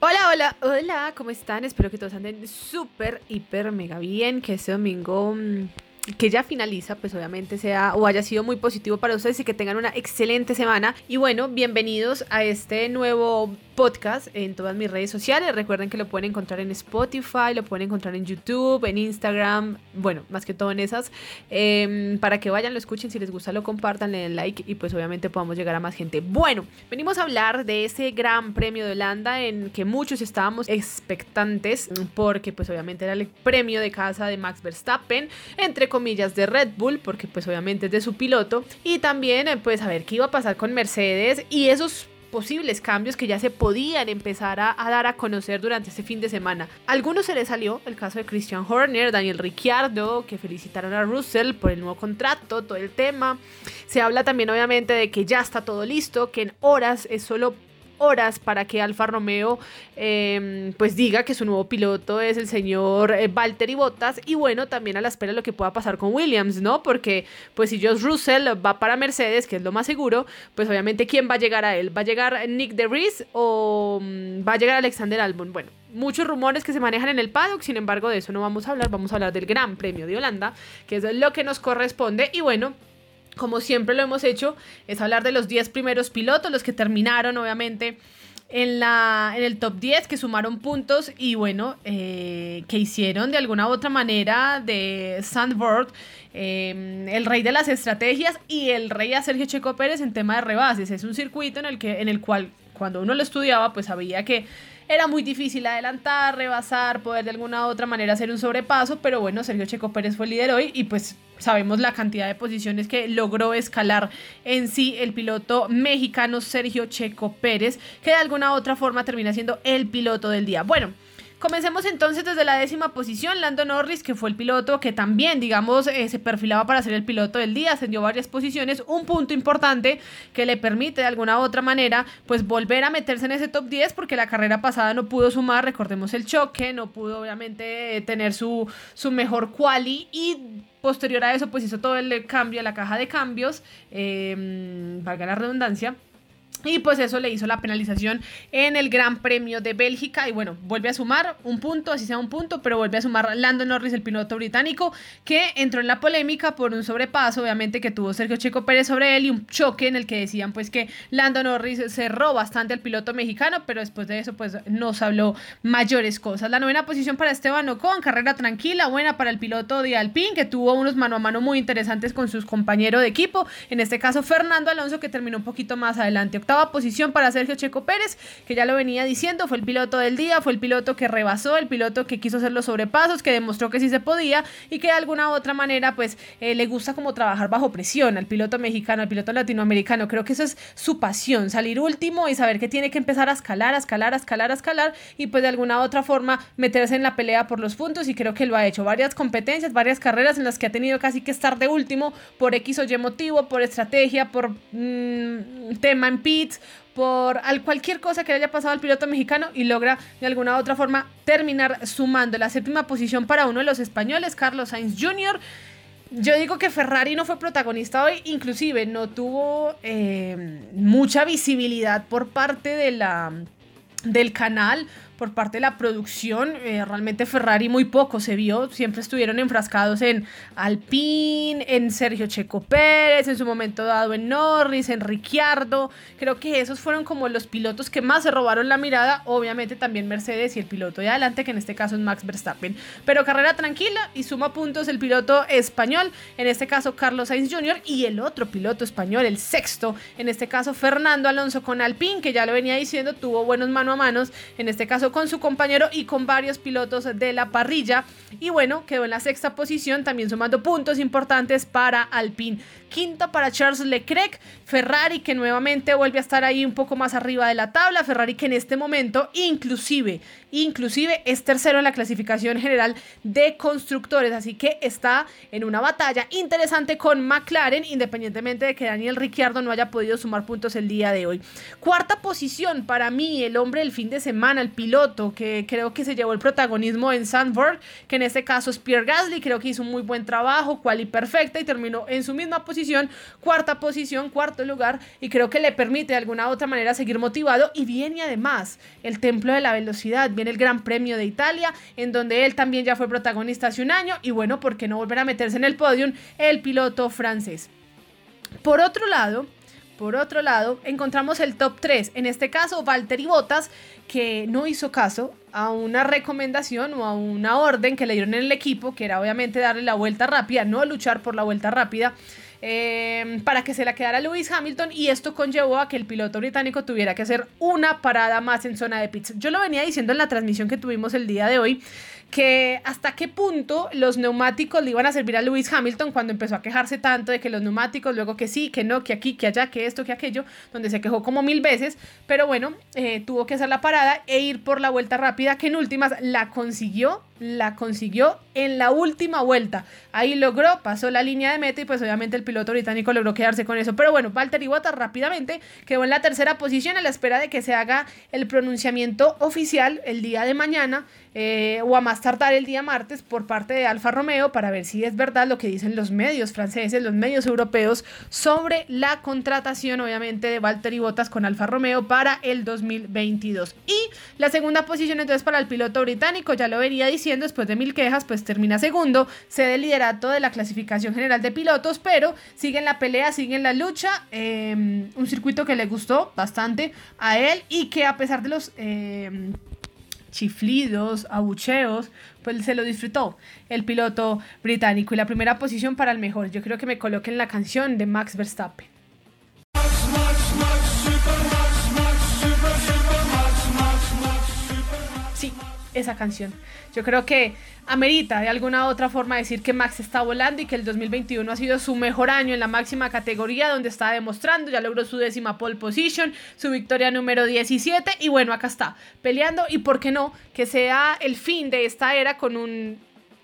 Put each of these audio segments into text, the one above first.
Hola, hola, hola, ¿cómo están? Espero que todos anden súper, hiper, mega bien, que este domingo mm, que ya finaliza, pues obviamente sea o haya sido muy positivo para ustedes y que tengan una excelente semana. Y bueno, bienvenidos a este nuevo podcast en todas mis redes sociales. Recuerden que lo pueden encontrar en Spotify, lo pueden encontrar en YouTube, en Instagram, bueno, más que todo en esas. Em, para que vayan, lo escuchen, si les gusta lo compartan, le den like y pues obviamente podamos llegar a más gente. Bueno, venimos a hablar de ese gran premio de Holanda en que muchos estábamos expectantes porque pues obviamente era el premio de casa de Max Verstappen, entre de Red Bull, porque pues obviamente es de su piloto. Y también eh, pues a ver qué iba a pasar con Mercedes y esos posibles cambios que ya se podían empezar a, dar a conocer durante este fin de semana. algunos se les salió, el caso de Christian Horner, Daniel Ricciardo, que felicitaron a Russell por el nuevo contrato, todo el tema. Se habla también obviamente de que ya está todo listo, que en horas es solo horas para que Alfa Romeo em, pues diga que su nuevo piloto es el señor eh, Valtteri Bottas y bueno, también a la espera de lo que pueda pasar con Williams, ¿no? Porque pues si Josh Russell va para Mercedes, que es lo más seguro, pues obviamente ¿quién va a llegar a él? ¿Va a llegar Nick DeVries o mm, va a llegar Alexander Albon? Bueno, muchos rumores que se manejan en el paddock, sin embargo de eso no vamos a hablar, vamos a hablar del Gran Premio de Holanda, que es lo que nos corresponde y bueno, como siempre lo hemos hecho, es hablar de los 10 primeros pilotos, los que terminaron obviamente en, la, en el top 10, que sumaron puntos y bueno, eh, que hicieron de alguna u otra manera de Sandboard eh, el rey de las estrategias y el rey a Sergio Checo Pérez en tema de rebases. Es un circuito en el, que, en el cual cuando uno lo estudiaba pues sabía que era muy difícil adelantar, rebasar, poder de alguna u otra manera hacer un sobrepaso, pero bueno, Sergio Checo Pérez fue el líder hoy y pues sabemos la cantidad de posiciones que logró escalar en sí el piloto mexicano Sergio Checo Pérez, que de alguna u otra forma termina siendo el piloto del día. Bueno, Comencemos entonces desde la décima posición, Lando Norris, que fue el piloto que también, digamos, eh, se perfilaba para ser el piloto del día, ascendió varias posiciones, un punto importante que le permite de alguna u otra manera, pues volver a meterse en ese top 10, porque la carrera pasada no pudo sumar, recordemos el choque, no pudo obviamente tener su, su mejor quali y posterior a eso pues hizo todo el cambio a la caja de cambios, eh, valga la redundancia y pues eso le hizo la penalización en el Gran Premio de Bélgica. Y bueno, vuelve a sumar un punto, así sea un punto, pero vuelve a sumar Lando Norris, el piloto británico, que entró en la polémica por un sobrepaso, obviamente, que tuvo Sergio Checo Pérez sobre él y un choque en el que decían pues que Lando Norris cerró bastante al piloto mexicano, pero después de eso pues nos habló mayores cosas. La novena posición para Esteban Ocon, carrera tranquila, buena para el piloto de Alpine, que tuvo unos mano a mano muy interesantes con sus compañeros de equipo, en este caso Fernando Alonso, que terminó un poquito más adelante octava posición para Sergio Checo Pérez, que ya lo venía diciendo, fue el piloto del día, fue el piloto que rebasó, el piloto que quiso hacer los sobrepasos, que demostró que sí se podía y que de alguna u otra manera pues eh, le gusta como trabajar bajo presión al piloto mexicano, al piloto latinoamericano. Creo que eso es su pasión, salir último y saber que tiene que empezar a escalar, a escalar, a escalar, a escalar y pues de alguna u otra forma meterse en la pelea por los puntos y creo que lo ha hecho. Varias competencias, varias carreras en las que ha tenido casi que estar de último por X o Y motivo, por estrategia, por mm, tema en por al cualquier cosa que le haya pasado al piloto mexicano y logra de alguna u otra forma terminar sumando la séptima posición para uno de los españoles, Carlos Sainz Jr. Yo digo que Ferrari no fue protagonista hoy, inclusive no tuvo eh, mucha visibilidad por parte de la, del canal por parte de la producción. Eh, realmente Ferrari muy poco se vio. Siempre estuvieron enfrascados en Alpine, en Sergio Checo Pérez, en su momento dado en Norris, en Ricciardo. Creo que esos fueron como los pilotos que más se robaron la mirada. Obviamente también Mercedes y el piloto de adelante, que en este caso es Max Verstappen. Pero carrera tranquila y suma puntos el piloto español, en este caso Carlos Sainz Jr. y el otro piloto español, el sexto, en este caso Fernando Alonso con Alpine, que ya lo venía diciendo, tuvo buenos mano a manos, en este caso con su compañero y con varios pilotos de la parrilla. Y bueno, quedó en la sexta posición, también sumando puntos importantes para Alpine. Quinta para Charles Leclerc, Ferrari que nuevamente vuelve a estar ahí un poco más arriba de la tabla, Ferrari que en este momento inclusive, inclusive es tercero en la clasificación general de constructores, así que está en una batalla interesante con McLaren, independientemente de que Daniel Ricciardo no haya podido sumar puntos el día de hoy. Cuarta posición para mí, el hombre del fin de semana, el piloto que creo que se llevó el protagonismo en Sandburg, que en este caso es Pierre Gasly, creo que hizo un muy buen trabajo, cual y perfecta y terminó en su misma posición, cuarta posición, cuarto lugar y creo que le permite de alguna u otra manera seguir motivado y viene además el templo de la velocidad, el Gran Premio de Italia en donde él también ya fue protagonista hace un año y bueno, ¿por qué no volver a meterse en el podium el piloto francés? Por otro lado, por otro lado, encontramos el top 3, en este caso Valtteri Bottas, que no hizo caso a una recomendación o a una orden que le dieron en el equipo, que era obviamente darle la vuelta rápida, no luchar por la vuelta rápida. Em, para que se la quedara Lewis Hamilton y esto conllevó a que el piloto británico tuviera que hacer una parada más en zona de pits. Yo lo venía diciendo en la transmisión que tuvimos el día de hoy que hasta qué punto los neumáticos le iban a servir a Lewis Hamilton cuando empezó a quejarse tanto de que los neumáticos, luego que sí, que no, que aquí, que allá, que esto, que aquello, donde se quejó como mil veces, pero bueno, eh, tuvo que hacer la parada e ir por la vuelta rápida, que en últimas la consiguió, la consiguió en la última vuelta. Ahí logró, pasó la línea de meta y pues obviamente el piloto británico logró quedarse con eso. Pero bueno, Valtteri Bottas rápidamente quedó en la tercera posición a la espera de que se haga el pronunciamiento oficial el día de mañana eh, o a más tardar el día martes por parte de Alfa Romeo para ver si es verdad lo que dicen los medios franceses, los medios europeos sobre la contratación obviamente de Valtteri Bottas con Alfa Romeo para el 2022. Y la segunda posición entonces para el piloto británico, ya lo venía diciendo después de mil quejas, pues termina segundo, cede liderato de la clasificación general de pilotos, pero sigue en la pelea, sigue en la lucha, em, un circuito que le gustó bastante a él y que a pesar de los... Em, chiflidos, abucheos, pues se lo disfrutó el piloto británico. Y la primera posición para el mejor, yo creo que me coloquen la canción de Max Verstappen. Esa canción. Yo creo que amerita de alguna u otra forma decir que Max está volando y que el 2021 ha sido su mejor año en la máxima categoría donde está demostrando, ya logró su décima pole position, su victoria número 17 y bueno, acá está peleando y por qué no, que sea el fin de esta era con un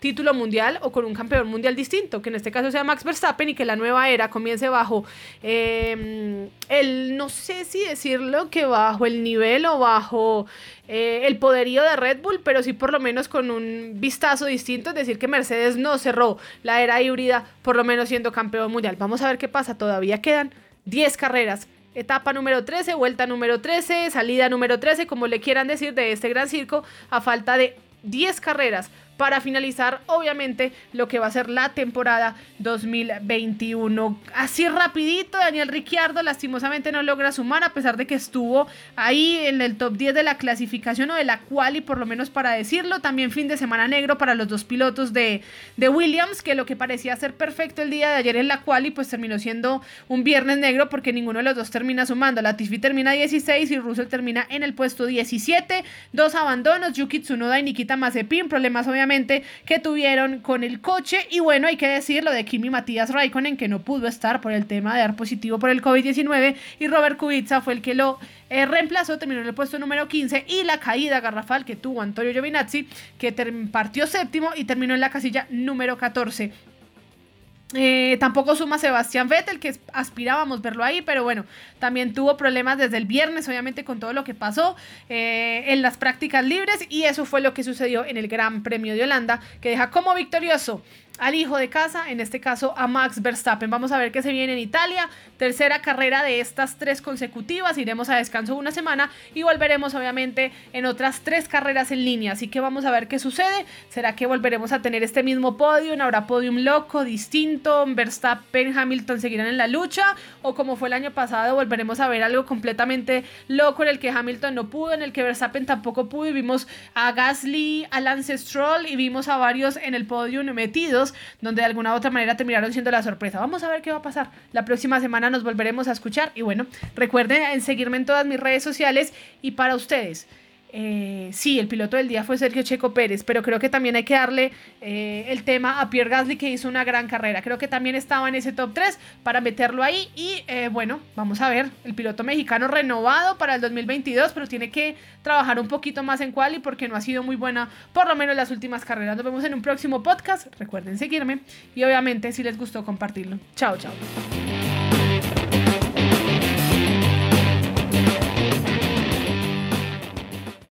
título mundial o con un campeón mundial distinto, que en este caso sea Max Verstappen y que la nueva era comience bajo em, el, no sé si decirlo, que bajo el nivel o bajo eh, el poderío de Red Bull, pero sí por lo menos con un vistazo distinto, es decir, que Mercedes no cerró la era híbrida, por lo menos siendo campeón mundial. Vamos a ver qué pasa, todavía quedan 10 carreras etapa número 13, vuelta número 13, salida número 13, como le quieran decir, de este gran circo, a falta de 10 carreras para finalizar obviamente lo que va a ser la temporada 2021. Así rapidito, Daniel Ricciardo lastimosamente no logra sumar a pesar de que estuvo ahí en el top 10 de la clasificación o de la cual y por lo menos para decirlo, también fin de semana negro para los dos pilotos de, de Williams, que lo que parecía ser perfecto el día de ayer en la cual y pues terminó siendo un viernes negro porque ninguno de los dos termina sumando. La Latifi termina 16 y Russell termina en el puesto 17, dos abandonos, Yuki Tsunoda y Nikita Mazepin, problemas obviamente que tuvieron con el coche. Y bueno, hay que decir lo de Kimi Matías Raikkonen, que no pudo estar por el tema de dar positivo por el COVID-19. Y Robert Kubica fue el que lo eh, reemplazó, terminó en el puesto número 15. Y la caída garrafal que tuvo Antonio Giovinazzi, que partió séptimo y terminó en la casilla número 14. Eh, tampoco suma Sebastián Vettel, que aspirábamos verlo ahí, pero bueno, también tuvo problemas desde el viernes, obviamente con todo lo que pasó eh, en las prácticas libres y eso fue lo que sucedió en el Gran Premio de Holanda, que deja como victorioso al hijo de casa, en este caso a Max Verstappen. Vamos a ver qué se viene en Italia, tercera carrera de estas tres consecutivas, iremos a descanso una semana y volveremos obviamente en otras tres carreras en línea, así que vamos a ver qué sucede, será que volveremos a tener este mismo podio, habrá podium loco, distinto, Verstappen, Hamilton seguirán en la lucha o como fue el año pasado volveremos a ver algo completamente loco en el que Hamilton no pudo, en el que Verstappen tampoco pudo y vimos a Gasly, a Lance Stroll y vimos a varios en el podio metidos donde de alguna u otra manera terminaron siendo la sorpresa. Vamos a ver qué va a pasar. La próxima semana nos volveremos a escuchar y bueno, recuerden en seguirme en todas mis redes sociales y para ustedes. Eh, sí, el piloto del día fue Sergio Checo Pérez, pero creo que también hay que darle eh, el tema a Pierre Gasly que hizo una gran carrera. Creo que también estaba en ese top 3 para meterlo ahí. Y eh, bueno, vamos a ver, el piloto mexicano renovado para el 2022, pero tiene que trabajar un poquito más en quali porque no ha sido muy buena, por lo menos las últimas carreras. Nos vemos en un próximo podcast. Recuerden seguirme y obviamente si les gustó compartirlo. Chao, chao.